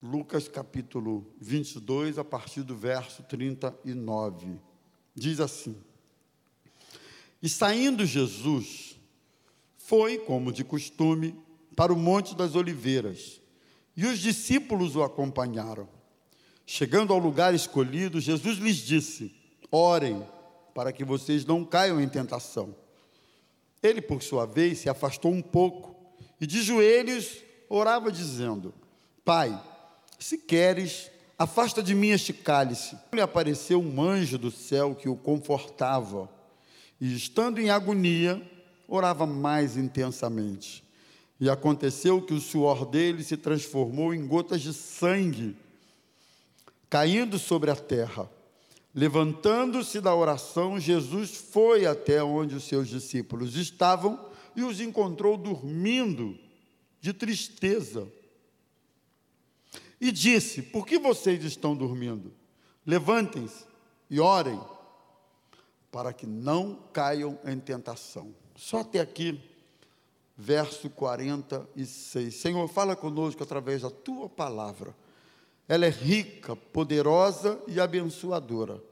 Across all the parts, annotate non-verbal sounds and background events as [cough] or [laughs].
Lucas capítulo 22, a partir do verso 39. Diz assim: E saindo Jesus, foi, como de costume, para o Monte das Oliveiras, e os discípulos o acompanharam. Chegando ao lugar escolhido, Jesus lhes disse: Orem, para que vocês não caiam em tentação. Ele, por sua vez, se afastou um pouco e de joelhos orava, dizendo: Pai, se queres, afasta de mim este cálice. Lhe apareceu um anjo do céu que o confortava, e estando em agonia, orava mais intensamente. E aconteceu que o suor dele se transformou em gotas de sangue, caindo sobre a terra. Levantando-se da oração, Jesus foi até onde os seus discípulos estavam e os encontrou dormindo de tristeza. E disse: Por que vocês estão dormindo? Levantem-se e orem, para que não caiam em tentação. Só até aqui, verso 46. Senhor, fala conosco através da tua palavra. Ela é rica, poderosa e abençoadora.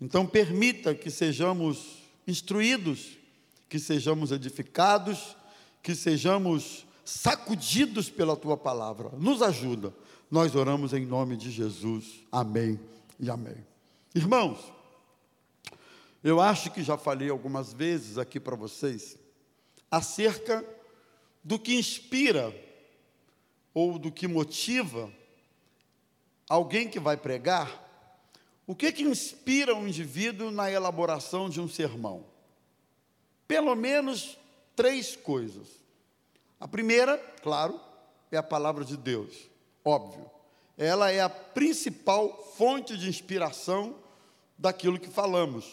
Então, permita que sejamos instruídos, que sejamos edificados, que sejamos sacudidos pela tua palavra. Nos ajuda nós oramos em nome de Jesus. Amém e amém. Irmãos, eu acho que já falei algumas vezes aqui para vocês acerca do que inspira ou do que motiva alguém que vai pregar. O que que inspira um indivíduo na elaboração de um sermão? Pelo menos três coisas. A primeira, claro, é a palavra de Deus óbvio. Ela é a principal fonte de inspiração daquilo que falamos.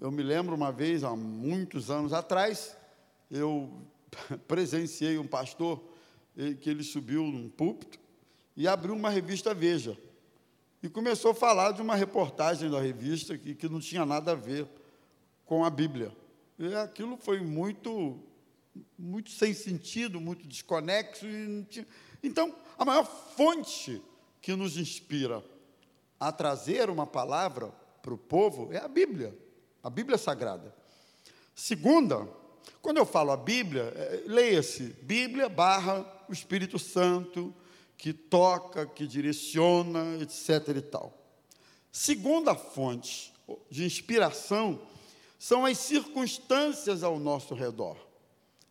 Eu me lembro uma vez, há muitos anos atrás, eu [laughs] presenciei um pastor que ele subiu num púlpito e abriu uma revista Veja. E começou a falar de uma reportagem da revista que, que não tinha nada a ver com a Bíblia. E aquilo foi muito, muito sem sentido, muito desconexo. E tinha, então, a maior fonte que nos inspira a trazer uma palavra para o povo é a Bíblia, a Bíblia Sagrada. Segunda, quando eu falo a Bíblia, é, leia-se Bíblia barra o Espírito Santo, que toca, que direciona, etc. e tal. Segunda fonte de inspiração são as circunstâncias ao nosso redor.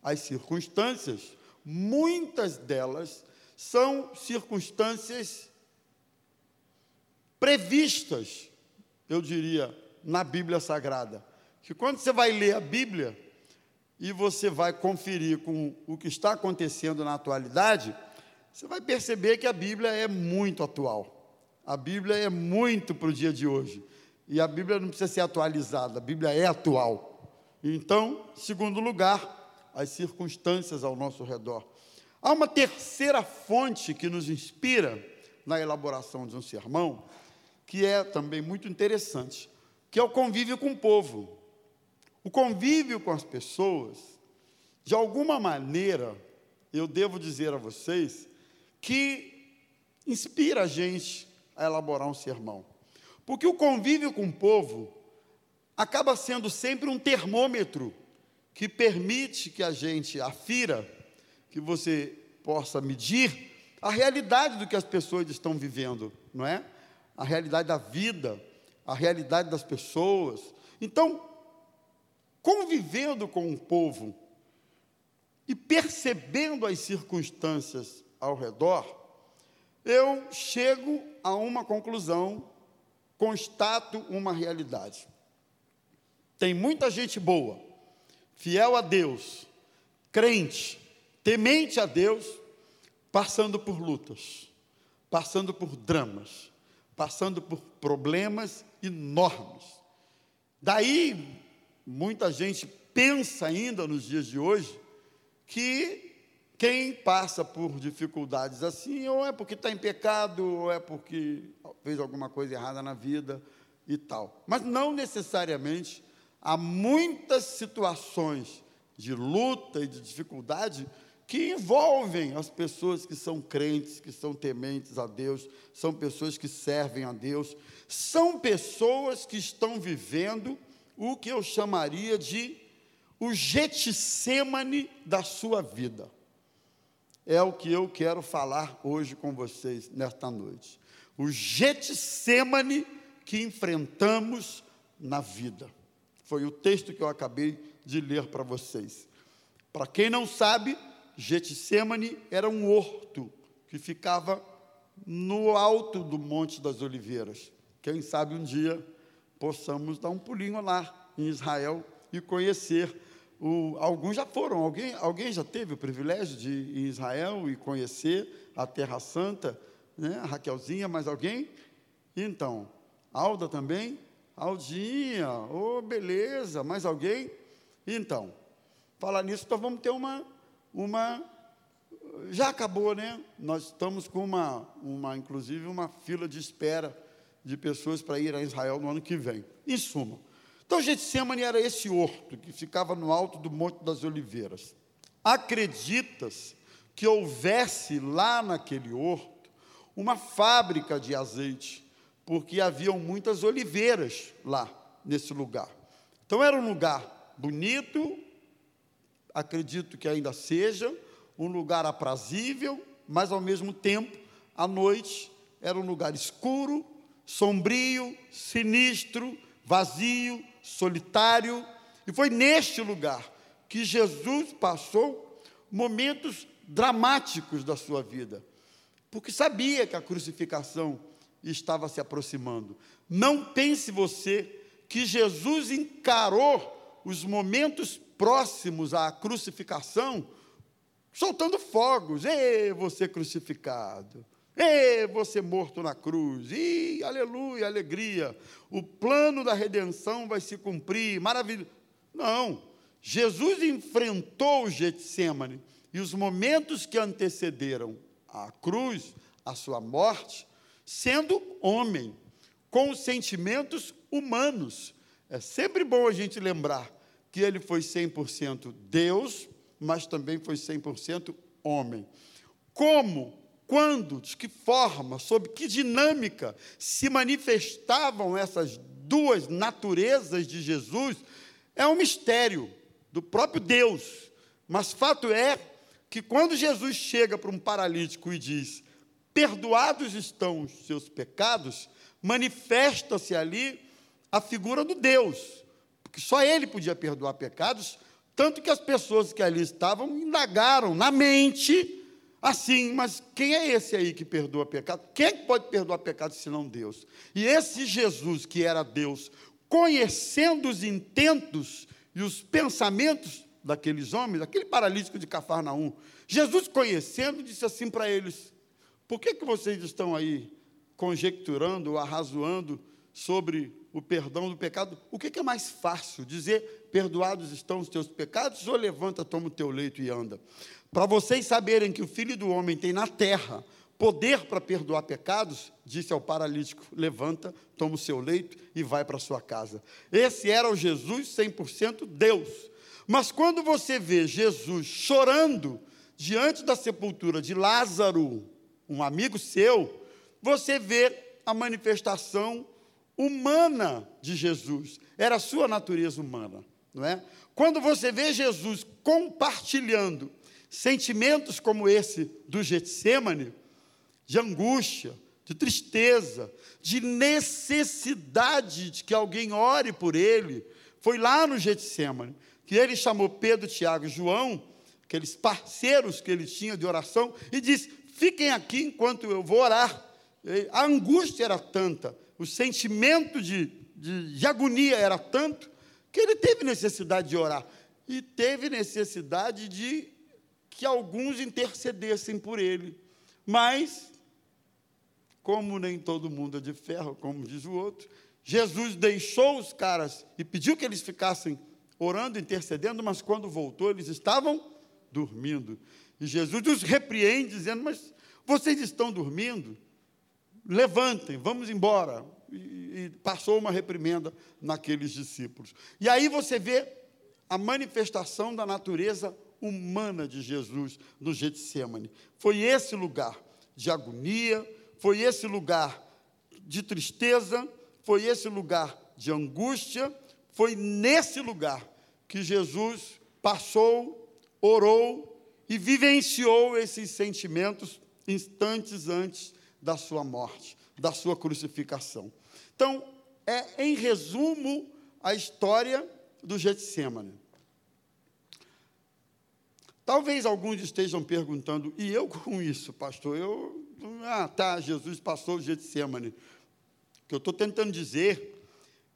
As circunstâncias, muitas delas são circunstâncias previstas, eu diria, na Bíblia Sagrada. Que quando você vai ler a Bíblia e você vai conferir com o que está acontecendo na atualidade, você vai perceber que a Bíblia é muito atual. A Bíblia é muito para o dia de hoje. E a Bíblia não precisa ser atualizada, a Bíblia é atual. Então, segundo lugar, as circunstâncias ao nosso redor. Há uma terceira fonte que nos inspira na elaboração de um sermão, que é também muito interessante, que é o convívio com o povo. O convívio com as pessoas, de alguma maneira, eu devo dizer a vocês, que inspira a gente a elaborar um sermão. Porque o convívio com o povo acaba sendo sempre um termômetro que permite que a gente afira que você possa medir a realidade do que as pessoas estão vivendo, não é? A realidade da vida, a realidade das pessoas. Então, convivendo com o povo e percebendo as circunstâncias ao redor, eu chego a uma conclusão, constato uma realidade. Tem muita gente boa, fiel a Deus, crente, temente a Deus, passando por lutas, passando por dramas, passando por problemas enormes. Daí, muita gente pensa ainda nos dias de hoje que quem passa por dificuldades assim, ou é porque está em pecado, ou é porque fez alguma coisa errada na vida e tal. Mas não necessariamente há muitas situações de luta e de dificuldade que envolvem as pessoas que são crentes, que são tementes a Deus, são pessoas que servem a Deus, são pessoas que estão vivendo o que eu chamaria de o Getsemane da sua vida. É o que eu quero falar hoje com vocês nesta noite. O Getsemane que enfrentamos na vida. Foi o texto que eu acabei de ler para vocês. Para quem não sabe, Getsemane era um horto que ficava no alto do Monte das Oliveiras. Quem sabe um dia possamos dar um pulinho lá em Israel e conhecer. O, alguns já foram, alguém, alguém já teve o privilégio de ir em Israel e conhecer a Terra Santa, né? a Raquelzinha, mais alguém? Então, Alda também? Aldinha, oh, beleza, mais alguém? Então, falar nisso, então vamos ter uma, uma. Já acabou, né? Nós estamos com uma, uma, inclusive, uma fila de espera de pessoas para ir a Israel no ano que vem. Em suma. Então, Getsemane era esse horto que ficava no alto do Monte das Oliveiras. Acreditas que houvesse lá naquele horto uma fábrica de azeite, porque haviam muitas oliveiras lá nesse lugar. Então era um lugar bonito, acredito que ainda seja, um lugar aprazível, mas ao mesmo tempo, à noite, era um lugar escuro, sombrio, sinistro, vazio, solitário. E foi neste lugar que Jesus passou momentos dramáticos da sua vida, porque sabia que a crucificação estava se aproximando. Não pense você que Jesus encarou os momentos próximos à crucificação, soltando fogos. Ei, você crucificado. Ei, você morto na cruz. Ih, aleluia, alegria. O plano da redenção vai se cumprir. Maravilha. Não. Jesus enfrentou o Getsemane e os momentos que antecederam a cruz, a sua morte, sendo homem, com sentimentos humanos. É sempre bom a gente lembrar que ele foi 100% Deus, mas também foi 100% homem. Como, quando, de que forma, sob que dinâmica se manifestavam essas duas naturezas de Jesus, é um mistério do próprio Deus. Mas fato é que quando Jesus chega para um paralítico e diz: Perdoados estão os seus pecados, manifesta-se ali a figura do Deus porque só ele podia perdoar pecados, tanto que as pessoas que ali estavam indagaram na mente, assim, mas quem é esse aí que perdoa pecado? Quem é pode perdoar pecado senão Deus? E esse Jesus, que era Deus, conhecendo os intentos e os pensamentos daqueles homens, aquele paralítico de Cafarnaum, Jesus conhecendo, disse assim para eles: Por que, que vocês estão aí conjecturando, arrazoando sobre o perdão do pecado, o que é mais fácil? Dizer, perdoados estão os teus pecados, ou levanta, toma o teu leito e anda? Para vocês saberem que o Filho do Homem tem na terra poder para perdoar pecados, disse ao paralítico: levanta, toma o seu leito e vai para sua casa. Esse era o Jesus 100% Deus. Mas quando você vê Jesus chorando diante da sepultura de Lázaro, um amigo seu, você vê a manifestação humana de Jesus, era a sua natureza humana, não é? Quando você vê Jesus compartilhando sentimentos como esse do Getsemane, de angústia, de tristeza, de necessidade de que alguém ore por ele, foi lá no Getsemane que ele chamou Pedro, Tiago e João, aqueles parceiros que ele tinha de oração, e disse: Fiquem aqui enquanto eu vou orar. A angústia era tanta, o sentimento de, de, de agonia era tanto que ele teve necessidade de orar. E teve necessidade de que alguns intercedessem por ele. Mas, como nem todo mundo é de ferro, como diz o outro, Jesus deixou os caras e pediu que eles ficassem orando, intercedendo, mas quando voltou, eles estavam dormindo. E Jesus os repreende, dizendo: Mas vocês estão dormindo? Levantem, vamos embora. E, passou uma reprimenda naqueles discípulos. E aí você vê a manifestação da natureza humana de Jesus no Getsemane. Foi esse lugar de agonia, foi esse lugar de tristeza, foi esse lugar de angústia, foi nesse lugar que Jesus passou, orou e vivenciou esses sentimentos instantes antes da sua morte, da sua crucificação. Então, é em resumo a história do Getsemane. Talvez alguns estejam perguntando, e eu com isso, pastor? Eu, ah, tá, Jesus passou o Getsemane. O que eu estou tentando dizer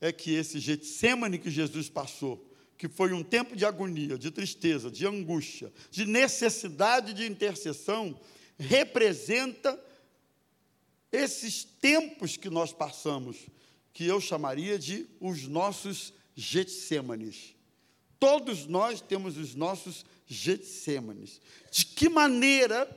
é que esse Getsemane que Jesus passou, que foi um tempo de agonia, de tristeza, de angústia, de necessidade de intercessão, representa esses tempos que nós passamos, que eu chamaria de os nossos Getsêmanes. Todos nós temos os nossos Getsêmanes. De que maneira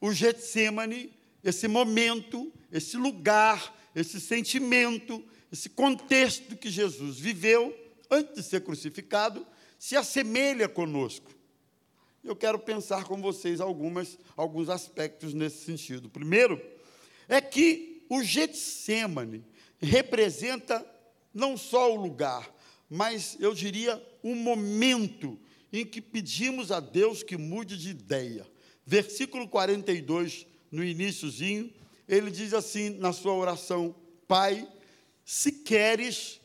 o Getsemane, esse momento, esse lugar, esse sentimento, esse contexto que Jesus viveu antes de ser crucificado, se assemelha conosco. Eu quero pensar com vocês algumas, alguns aspectos nesse sentido. Primeiro, é que o Getsemane representa não só o lugar, mas eu diria o momento em que pedimos a Deus que mude de ideia. Versículo 42, no iníciozinho, ele diz assim na sua oração: Pai, se queres,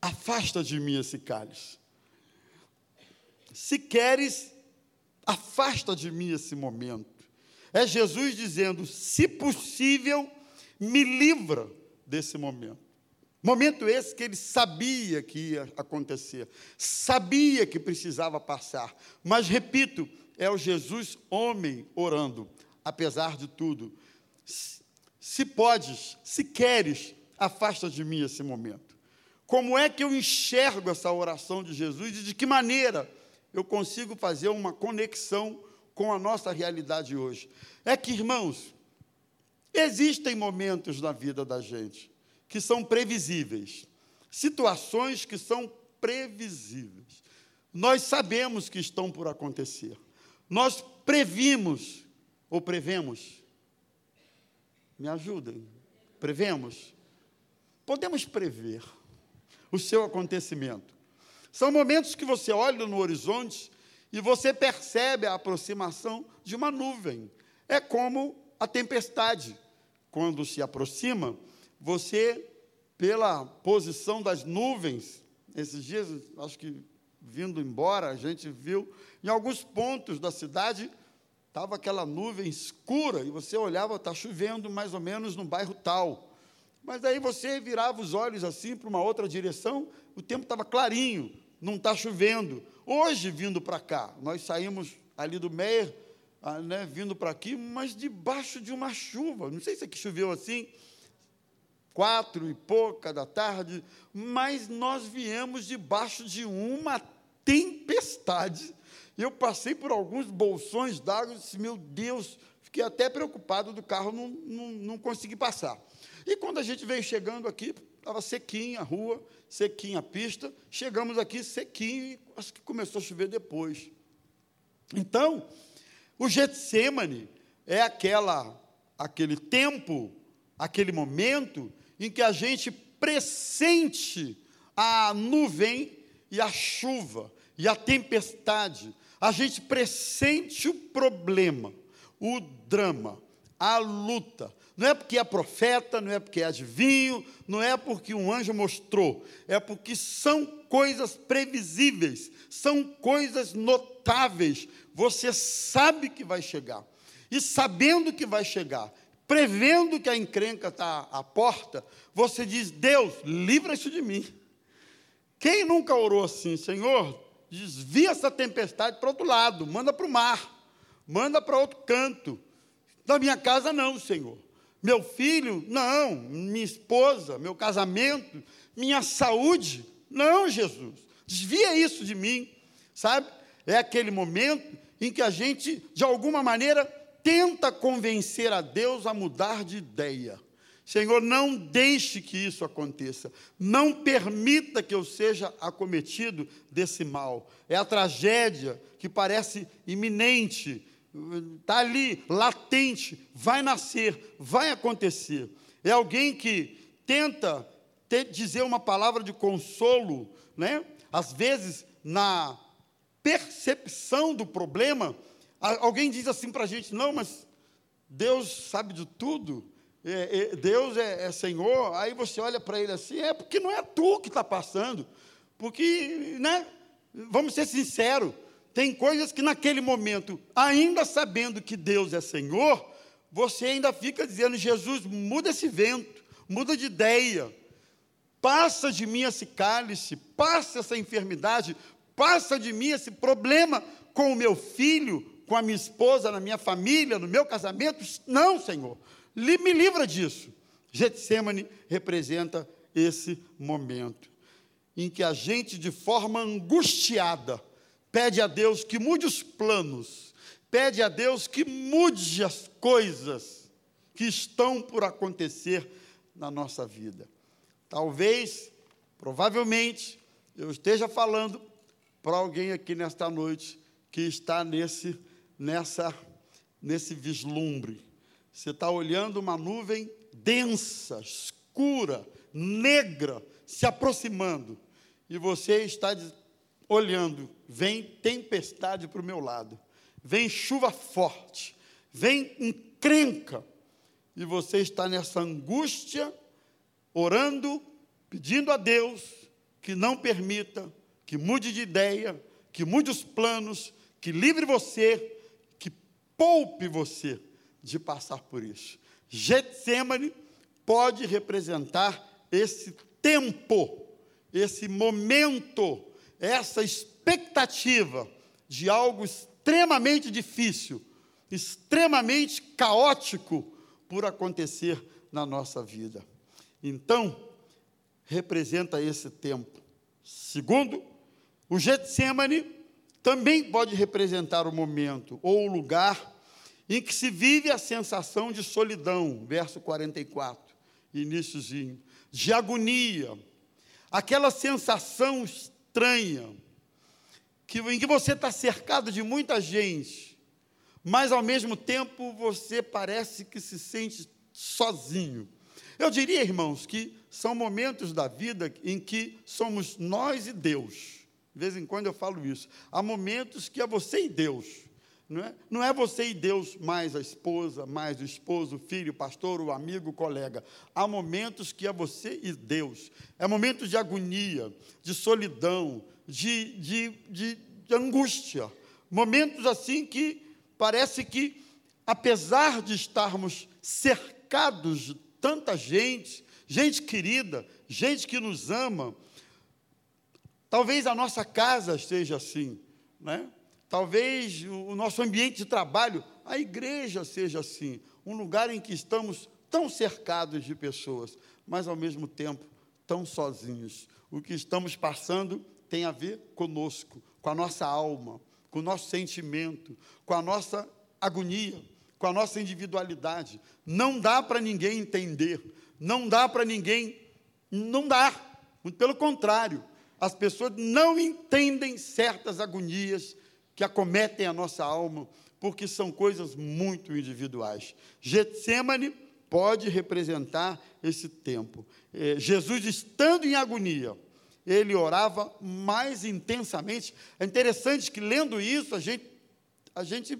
afasta de mim esse cálice. Se queres, afasta de mim esse momento. É Jesus dizendo: se possível, me livra desse momento. Momento esse que ele sabia que ia acontecer, sabia que precisava passar, mas repito, é o Jesus homem orando, apesar de tudo. Se podes, se queres, afasta de mim esse momento. Como é que eu enxergo essa oração de Jesus e de que maneira eu consigo fazer uma conexão com a nossa realidade hoje? É que, irmãos, existem momentos na vida da gente que são previsíveis, situações que são previsíveis. Nós sabemos que estão por acontecer. Nós previmos ou prevemos. Me ajudem. Prevemos? Podemos prever o seu acontecimento. São momentos que você olha no horizonte e você percebe a aproximação de uma nuvem. É como a tempestade. Quando se aproxima, você, pela posição das nuvens, esses dias, acho que vindo embora, a gente viu em alguns pontos da cidade estava aquela nuvem escura e você olhava, está chovendo mais ou menos no bairro tal. Mas aí você virava os olhos assim para uma outra direção, o tempo estava clarinho, não está chovendo. Hoje, vindo para cá, nós saímos ali do Meier, ah, né, vindo para aqui, mas debaixo de uma chuva. Não sei se aqui choveu assim, quatro e pouca da tarde, mas nós viemos debaixo de uma tempestade. Eu passei por alguns bolsões d'água e disse, meu Deus, fiquei até preocupado do carro não, não, não conseguir passar. E quando a gente veio chegando aqui, estava sequinha a rua, sequinha a pista, chegamos aqui sequinho e acho que começou a chover depois. Então, o Getsemane é aquela, aquele tempo, aquele momento em que a gente pressente a nuvem e a chuva e a tempestade. A gente pressente o problema, o drama, a luta, não é porque é profeta, não é porque é adivinho, não é porque um anjo mostrou, é porque são coisas previsíveis, são coisas notáveis. Você sabe que vai chegar. E sabendo que vai chegar, prevendo que a encrenca está à porta, você diz: Deus, livra isso de mim. Quem nunca orou assim, Senhor, desvia essa tempestade para outro lado, manda para o mar, manda para outro canto. Da minha casa, não, Senhor meu filho, não, minha esposa, meu casamento, minha saúde, não, Jesus, desvia isso de mim, sabe? É aquele momento em que a gente, de alguma maneira, tenta convencer a Deus a mudar de ideia. Senhor, não deixe que isso aconteça. Não permita que eu seja acometido desse mal. É a tragédia que parece iminente, está ali, latente, vai nascer, vai acontecer. É alguém que tenta ter, dizer uma palavra de consolo, né? às vezes, na percepção do problema, alguém diz assim para a gente: não, mas Deus sabe de tudo, é, é, Deus é, é, Senhor. Aí você olha para ele assim: é porque não é tu que está passando, porque, né? Vamos ser sinceros, tem coisas que naquele momento, ainda sabendo que Deus é Senhor, você ainda fica dizendo: Jesus, muda esse vento, muda de ideia, passa de mim esse cálice, passa essa enfermidade, passa de mim esse problema com o meu filho, com a minha esposa, na minha família, no meu casamento. Não, Senhor, me livra disso. Getsemane representa esse momento em que a gente, de forma angustiada, pede a Deus que mude os planos, pede a Deus que mude as coisas que estão por acontecer na nossa vida. Talvez, provavelmente, eu esteja falando para alguém aqui nesta noite que está nesse, nessa, nesse vislumbre. Você está olhando uma nuvem densa, escura, negra, se aproximando, e você está olhando, vem tempestade para o meu lado, vem chuva forte, vem encrenca, e você está nessa angústia, orando, pedindo a Deus que não permita que mude de ideia, que mude os planos, que livre você, que poupe você de passar por isso. Getsemane pode representar esse tempo, esse momento, essa expectativa de algo extremamente difícil, extremamente caótico por acontecer na nossa vida. Então, representa esse tempo. Segundo, o Getsemane também pode representar o momento ou o lugar em que se vive a sensação de solidão, verso 44, iníciozinho, de agonia, aquela sensação estranha, que, em que você está cercado de muita gente, mas ao mesmo tempo você parece que se sente sozinho. Eu diria, irmãos, que são momentos da vida em que somos nós e Deus. De vez em quando eu falo isso. Há momentos que é você e Deus. Não é? não é você e Deus mais a esposa, mais o esposo, o filho, o pastor, o amigo, o colega. Há momentos que é você e Deus. É momentos de agonia, de solidão, de, de, de, de angústia. Momentos assim que parece que, apesar de estarmos cercados de tanta gente, gente querida, gente que nos ama, Talvez a nossa casa seja assim, né? Talvez o nosso ambiente de trabalho, a igreja seja assim, um lugar em que estamos tão cercados de pessoas, mas ao mesmo tempo tão sozinhos. O que estamos passando tem a ver conosco, com a nossa alma, com o nosso sentimento, com a nossa agonia, com a nossa individualidade. Não dá para ninguém entender, não dá para ninguém, não dá. Pelo contrário, as pessoas não entendem certas agonias que acometem a nossa alma, porque são coisas muito individuais. Getsemane pode representar esse tempo. É, Jesus, estando em agonia, ele orava mais intensamente. É interessante que, lendo isso, a gente, a gente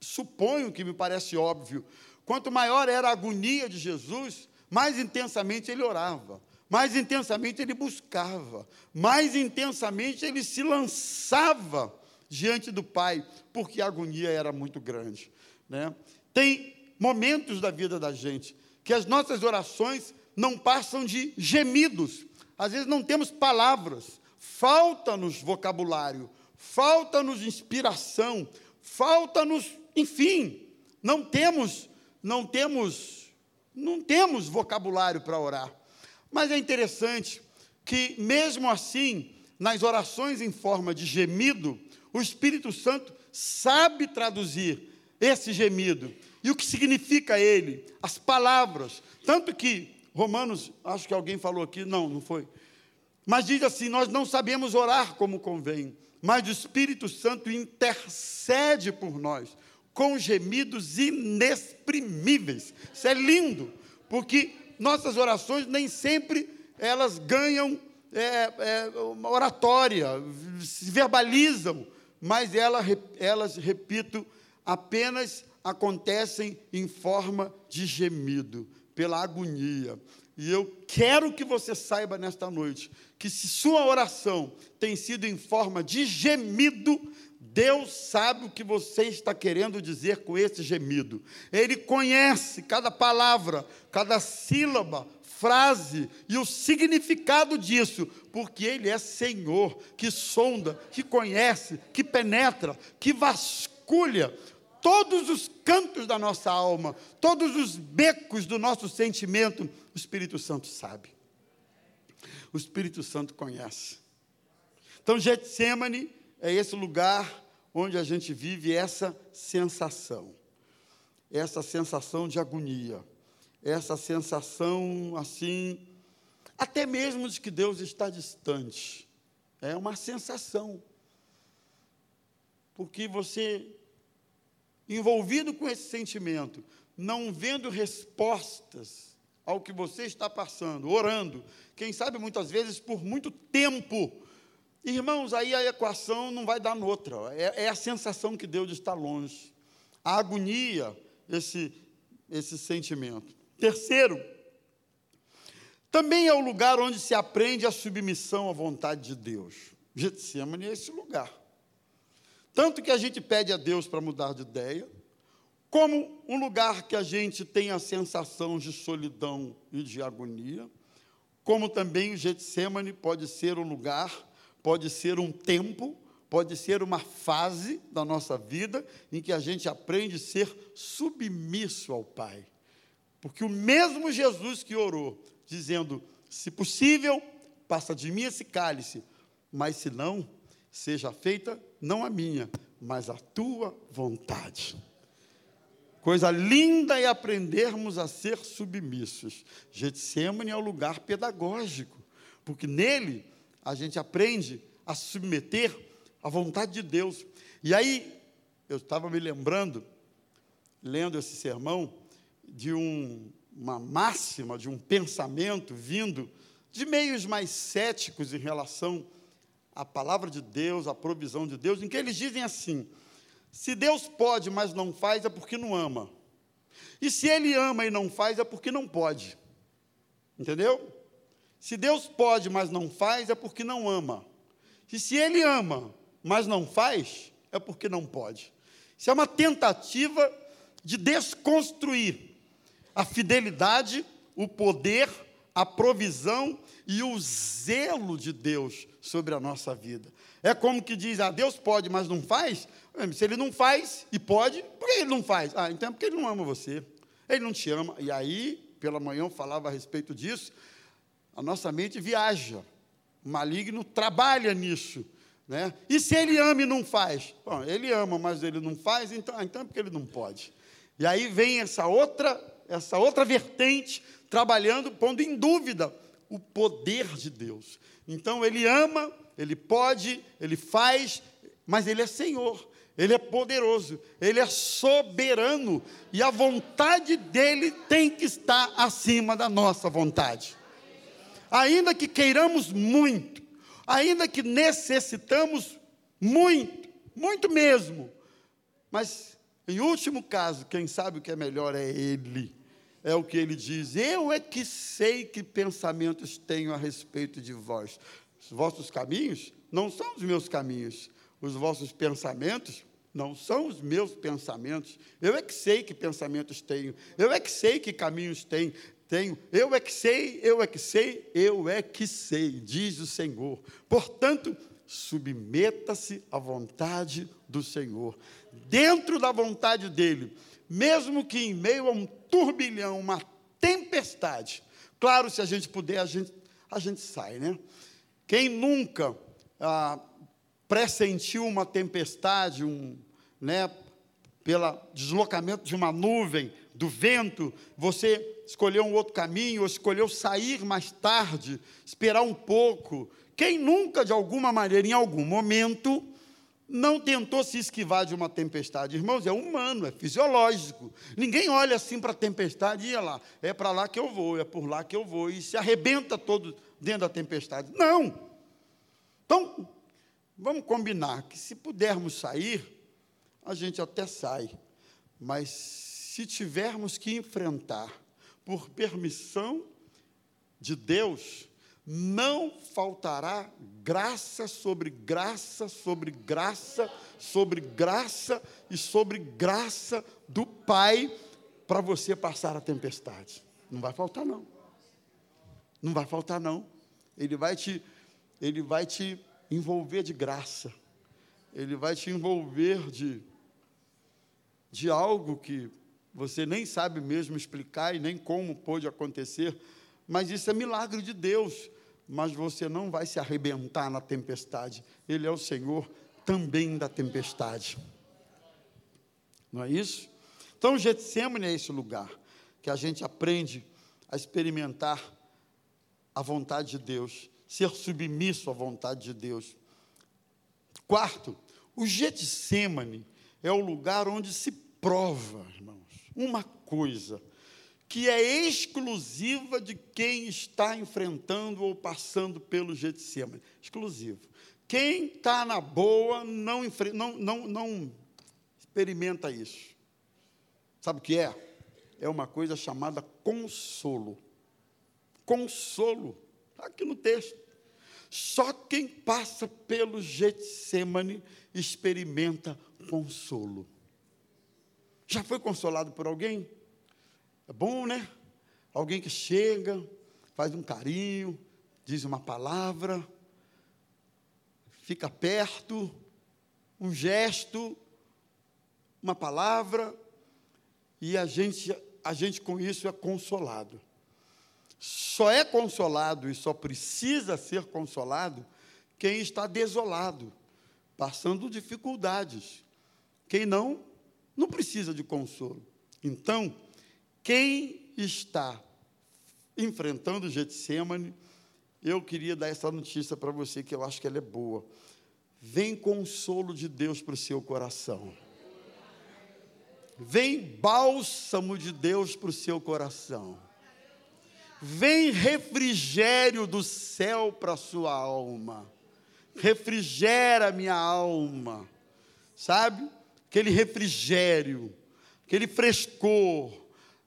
supõe o que me parece óbvio. Quanto maior era a agonia de Jesus, mais intensamente ele orava mais intensamente ele buscava, mais intensamente ele se lançava diante do Pai, porque a agonia era muito grande. Né? Tem momentos da vida da gente que as nossas orações não passam de gemidos, às vezes não temos palavras, falta-nos vocabulário, falta-nos inspiração, falta-nos, enfim, não temos, não temos, não temos vocabulário para orar. Mas é interessante que, mesmo assim, nas orações em forma de gemido, o Espírito Santo sabe traduzir esse gemido E o que significa ele? As palavras. Tanto que Romanos, acho que alguém falou aqui, não, não foi. Mas diz assim: nós não sabemos orar como convém, mas o Espírito Santo intercede por nós com gemidos inexprimíveis. Isso é lindo, porque nossas orações nem sempre elas ganham é, é, oratória, se verbalizam, mas ela, elas, repito, apenas acontecem em forma de gemido, pela agonia. E eu quero que você saiba nesta noite que se sua oração tem sido em forma de gemido, Deus sabe o que você está querendo dizer com esse gemido. Ele conhece cada palavra, cada sílaba, frase e o significado disso, porque Ele é Senhor, que sonda, que conhece, que penetra, que vasculha todos os cantos da nossa alma, todos os becos do nosso sentimento. O Espírito Santo sabe. O Espírito Santo conhece. Então, Getsemane é esse lugar onde a gente vive essa sensação, essa sensação de agonia, essa sensação assim, até mesmo de que Deus está distante. É uma sensação. Porque você, envolvido com esse sentimento, não vendo respostas ao que você está passando, orando, quem sabe muitas vezes por muito tempo, Irmãos, aí a equação não vai dar noutra. É, é a sensação que Deus está longe. A agonia, esse, esse sentimento. Terceiro, também é o lugar onde se aprende a submissão à vontade de Deus. Getsemane é esse lugar. Tanto que a gente pede a Deus para mudar de ideia, como um lugar que a gente tem a sensação de solidão e de agonia, como também o Getsemane pode ser um lugar pode ser um tempo, pode ser uma fase da nossa vida em que a gente aprende a ser submisso ao Pai. Porque o mesmo Jesus que orou, dizendo: se possível, passa de mim esse cálice, mas se não, seja feita não a minha, mas a tua vontade. Coisa linda é aprendermos a ser submissos. Getsemane é o lugar pedagógico, porque nele a gente aprende a submeter à vontade de Deus. E aí, eu estava me lembrando, lendo esse sermão, de um, uma máxima, de um pensamento vindo de meios mais céticos em relação à palavra de Deus, à provisão de Deus, em que eles dizem assim: se Deus pode, mas não faz, é porque não ama. E se Ele ama e não faz, é porque não pode. Entendeu? Se Deus pode, mas não faz, é porque não ama. E se Ele ama, mas não faz, é porque não pode. Isso é uma tentativa de desconstruir a fidelidade, o poder, a provisão e o zelo de Deus sobre a nossa vida. É como que diz, ah, Deus pode, mas não faz? Se ele não faz e pode, por que ele não faz? Ah, então é porque ele não ama você. Ele não te ama. E aí, pela manhã eu falava a respeito disso a nossa mente viaja. O maligno trabalha nisso. Né? E se ele ama e não faz? Bom, ele ama, mas ele não faz, então, então é porque ele não pode. E aí vem essa outra, essa outra vertente trabalhando, pondo em dúvida o poder de Deus. Então ele ama, ele pode, ele faz, mas ele é Senhor. Ele é poderoso, ele é soberano e a vontade dele tem que estar acima da nossa vontade ainda que queiramos muito, ainda que necessitamos muito, muito mesmo, mas em último caso, quem sabe o que é melhor é Ele. É o que ele diz: Eu é que sei que pensamentos tenho a respeito de vós. Os vossos caminhos não são os meus caminhos, os vossos pensamentos não são os meus pensamentos. Eu é que sei que pensamentos tenho, eu é que sei que caminhos tenho tenho, eu é que sei, eu é que sei, eu é que sei, diz o Senhor. Portanto, submeta-se à vontade do Senhor, dentro da vontade dele, mesmo que em meio a um turbilhão, uma tempestade. Claro, se a gente puder, a gente, a gente sai, né? Quem nunca ah, pressentiu uma tempestade, um, né, pelo deslocamento de uma nuvem, do vento, você escolheu um outro caminho, ou escolheu sair mais tarde, esperar um pouco. Quem nunca, de alguma maneira, em algum momento, não tentou se esquivar de uma tempestade. Irmãos, é humano, é fisiológico. Ninguém olha assim para a tempestade e ia lá, é para lá que eu vou, é por lá que eu vou, e se arrebenta todo dentro da tempestade. Não! Então, vamos combinar que se pudermos sair, a gente até sai, mas se tivermos que enfrentar por permissão de Deus, não faltará graça sobre graça, sobre graça, sobre graça e sobre graça do Pai para você passar a tempestade. Não vai faltar não. Não vai faltar não. Ele vai te ele vai te envolver de graça. Ele vai te envolver de de algo que você nem sabe mesmo explicar e nem como pôde acontecer, mas isso é milagre de Deus mas você não vai se arrebentar na tempestade. Ele é o Senhor também da tempestade. Não é isso? Então, Getsemane é esse lugar que a gente aprende a experimentar a vontade de Deus, ser submisso à vontade de Deus. Quarto, o Getsemane é o lugar onde se prova, irmãos, uma coisa que é exclusiva de quem está enfrentando ou passando pelo Getsemane. Exclusivo. Quem está na boa não, não, não, não experimenta isso. Sabe o que é? É uma coisa chamada consolo. Consolo. Está aqui no texto. Só quem passa pelo Getsemane experimenta consolo. Já foi consolado por alguém? É bom, né? Alguém que chega, faz um carinho, diz uma palavra, fica perto, um gesto, uma palavra, e a gente, a gente com isso é consolado. Só é consolado e só precisa ser consolado quem está desolado, passando dificuldades. Quem não, não precisa de consolo. Então, quem está enfrentando Getsemane, eu queria dar essa notícia para você que eu acho que ela é boa. Vem consolo de Deus para o seu coração. Vem bálsamo de Deus para o seu coração. Vem refrigério do céu para a sua alma. Refrigera minha alma. Sabe? Aquele refrigério, aquele frescor,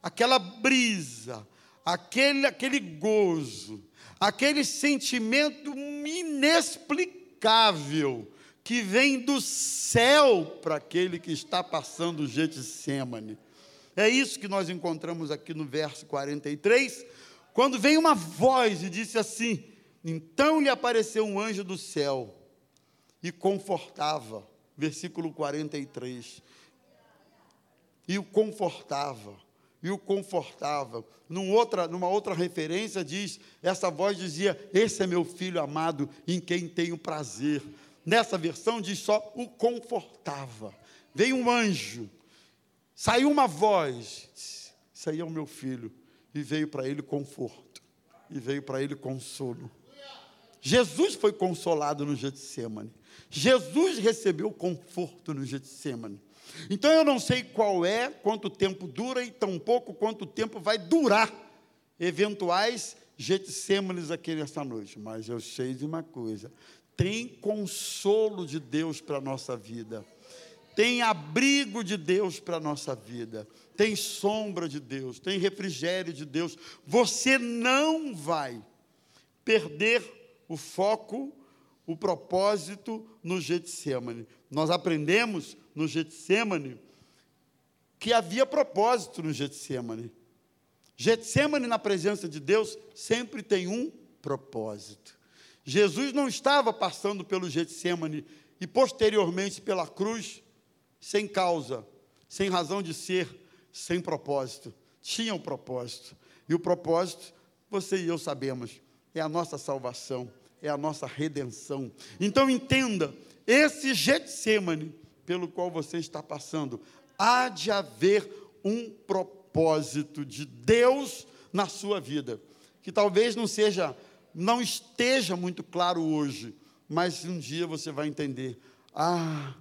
aquela brisa, aquele, aquele gozo, aquele sentimento inexplicável que vem do céu para aquele que está passando Getsemane. É isso que nós encontramos aqui no verso 43, quando vem uma voz e disse assim: Então lhe apareceu um anjo do céu e confortava. Versículo 43. E o confortava e o confortava. Num outra, numa outra referência diz, essa voz dizia: "Esse é meu filho amado, em quem tenho prazer". Nessa versão diz só o confortava. Veio um anjo, saiu uma voz, isso aí é o meu filho, e veio para ele conforto, e veio para ele consolo. Jesus foi consolado no Getsemane. Jesus recebeu conforto no Getsemane. Então eu não sei qual é, quanto tempo dura e tampouco quanto tempo vai durar eventuais Getsêmanes aqui nessa noite, mas eu sei de uma coisa: tem consolo de Deus para a nossa vida, tem abrigo de Deus para a nossa vida, tem sombra de Deus, tem refrigério de Deus. Você não vai perder o foco, o propósito no Getsemane. Nós aprendemos no Getsemane que havia propósito no Getsemane. Getsemane na presença de Deus sempre tem um propósito. Jesus não estava passando pelo Getsemane e posteriormente pela cruz sem causa, sem razão de ser, sem propósito. Tinha um propósito. E o propósito, você e eu sabemos, é a nossa salvação, é a nossa redenção. Então entenda esse Getsemane pelo qual você está passando, Há de haver um propósito de Deus na sua vida, que talvez não seja, não esteja muito claro hoje, mas um dia você vai entender. Ah,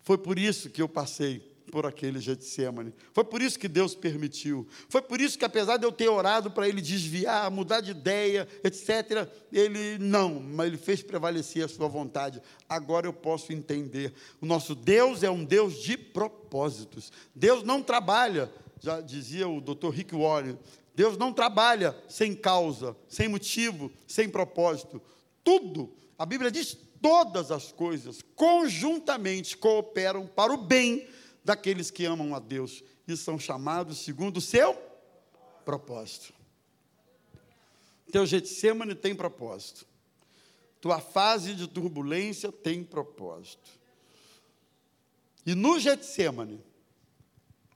foi por isso que eu passei por aquele Getsemane. Foi por isso que Deus permitiu. Foi por isso que, apesar de eu ter orado para ele desviar, mudar de ideia, etc., ele não, mas ele fez prevalecer a sua vontade. Agora eu posso entender. O nosso Deus é um Deus de propósitos. Deus não trabalha, já dizia o Dr. Rick Warren, Deus não trabalha sem causa, sem motivo, sem propósito. Tudo, a Bíblia diz, todas as coisas conjuntamente cooperam para o bem daqueles que amam a Deus e são chamados segundo o seu propósito. Teu Getsemane tem propósito. Tua fase de turbulência tem propósito. E no Getsemane,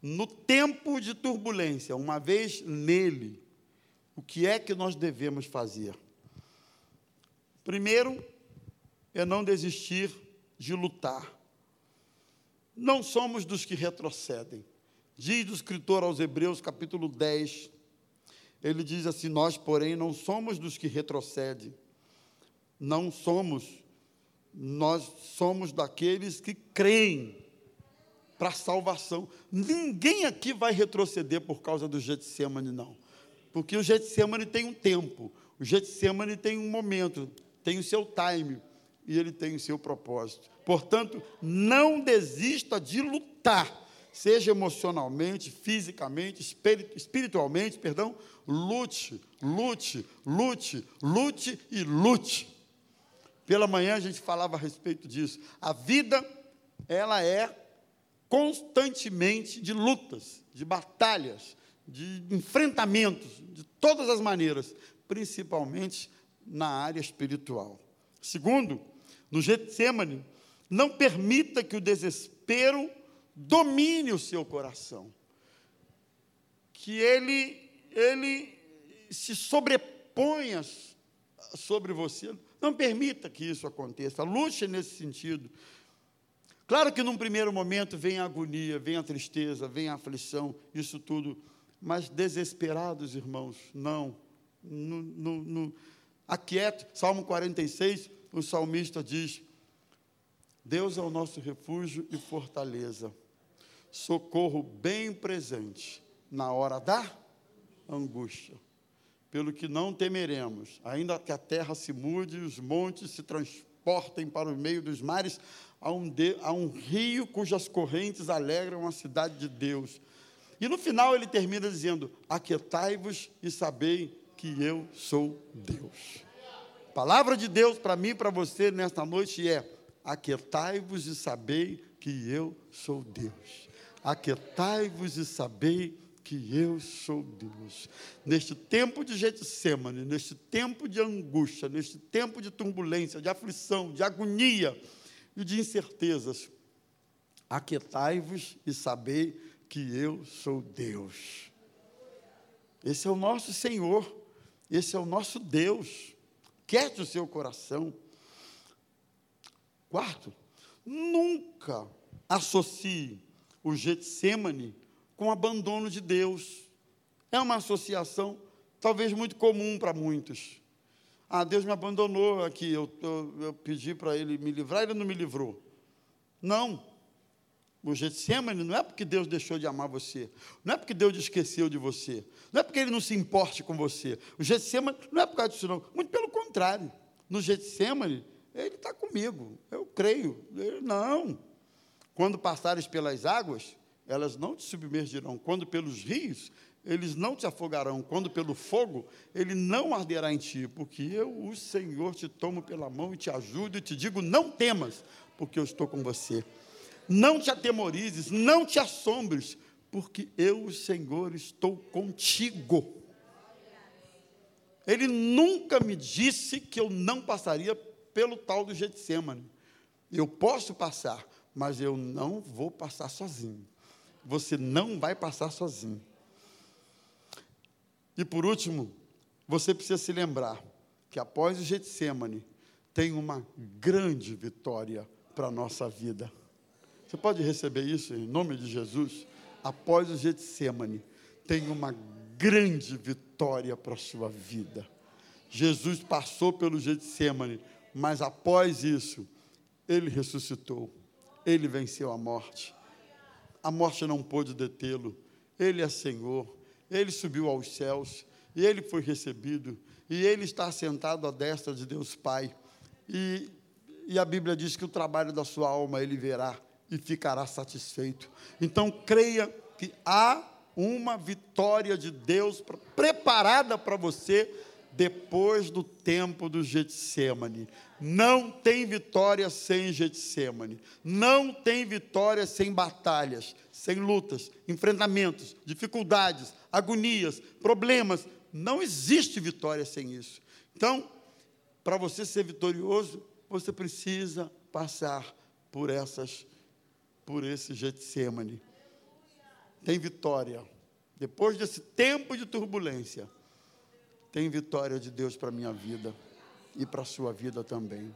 no tempo de turbulência, uma vez nele, o que é que nós devemos fazer? Primeiro, é não desistir de lutar não somos dos que retrocedem. Diz o escritor aos Hebreus, capítulo 10, ele diz assim: Nós, porém, não somos dos que retrocedem, não somos, nós somos daqueles que creem para a salvação. Ninguém aqui vai retroceder por causa do Getsemane, não. Porque o Getsemane tem um tempo, o Getsemane tem um momento, tem o seu time e ele tem o seu propósito. Portanto, não desista de lutar, seja emocionalmente, fisicamente, espiritualmente, perdão, lute, lute, lute, lute e lute. Pela manhã a gente falava a respeito disso. A vida, ela é constantemente de lutas, de batalhas, de enfrentamentos, de todas as maneiras, principalmente na área espiritual. Segundo, no Getsemane, não permita que o desespero domine o seu coração. Que ele, ele se sobreponha sobre você. Não permita que isso aconteça. Lute nesse sentido. Claro que num primeiro momento vem a agonia, vem a tristeza, vem a aflição, isso tudo. Mas desesperados, irmãos, não. No, no, no, aquiete, Salmo 46, o salmista diz: Deus é o nosso refúgio e fortaleza, socorro bem presente na hora da angústia. Pelo que não temeremos, ainda que a terra se mude e os montes se transportem para o meio dos mares, há um, de, há um rio cujas correntes alegram a cidade de Deus. E no final ele termina dizendo: Aquietai-vos e sabei que eu sou Deus palavra de Deus para mim e para você nesta noite é: aquietai-vos e sabei que eu sou Deus. Aquietai-vos e sabei que eu sou Deus. Neste tempo de Getsemane, neste tempo de angústia, neste tempo de turbulência, de aflição, de agonia e de incertezas, aquietai-vos e sabei que eu sou Deus. Esse é o nosso Senhor, esse é o nosso Deus aquete o seu coração. Quarto, nunca associe o Getsemane com o abandono de Deus. É uma associação talvez muito comum para muitos. Ah, Deus me abandonou aqui, eu, eu, eu pedi para Ele me livrar, Ele não me livrou. Não. O Getsemane não é porque Deus deixou de amar você, não é porque Deus esqueceu de você, não é porque Ele não se importe com você. O Getsemane não é por causa disso, não. Muito pelo contrário. No Getsemane, Ele está comigo, eu creio. Ele, não. Quando passares pelas águas, elas não te submergirão. Quando pelos rios, eles não te afogarão. Quando pelo fogo, ele não arderá em ti. Porque eu, o Senhor, te tomo pela mão e te ajudo e te digo: não temas, porque eu estou com você. Não te atemorizes, não te assombres, porque eu, o Senhor, estou contigo. Ele nunca me disse que eu não passaria pelo tal do Getsemane. Eu posso passar, mas eu não vou passar sozinho. Você não vai passar sozinho. E por último, você precisa se lembrar que após o Getsemane tem uma grande vitória para a nossa vida Você pode receber isso em nome de Jesus? Após o Getsemane, tem uma grande vitória para a sua vida. Jesus passou pelo Getsemane, mas após isso, ele ressuscitou. Ele venceu a morte. A morte não pôde detê-lo. Ele é Senhor. Ele subiu aos céus e ele foi recebido e ele está sentado à destra de Deus Pai. E, e a Bíblia diz que o trabalho da sua alma ele verá e ficará satisfeito. Então creia que há uma vitória de Deus preparada para você depois do tempo do Getsemane. Não tem vitória sem Getsemane. Não tem vitória sem batalhas, sem lutas, enfrentamentos, dificuldades, agonias, problemas. Não existe vitória sem isso. Então, para você ser vitorioso, você precisa passar por essas por esse Getsemane. Tem vitória. Depois desse tempo de turbulência, tem vitória de Deus para a minha vida e para a sua vida também.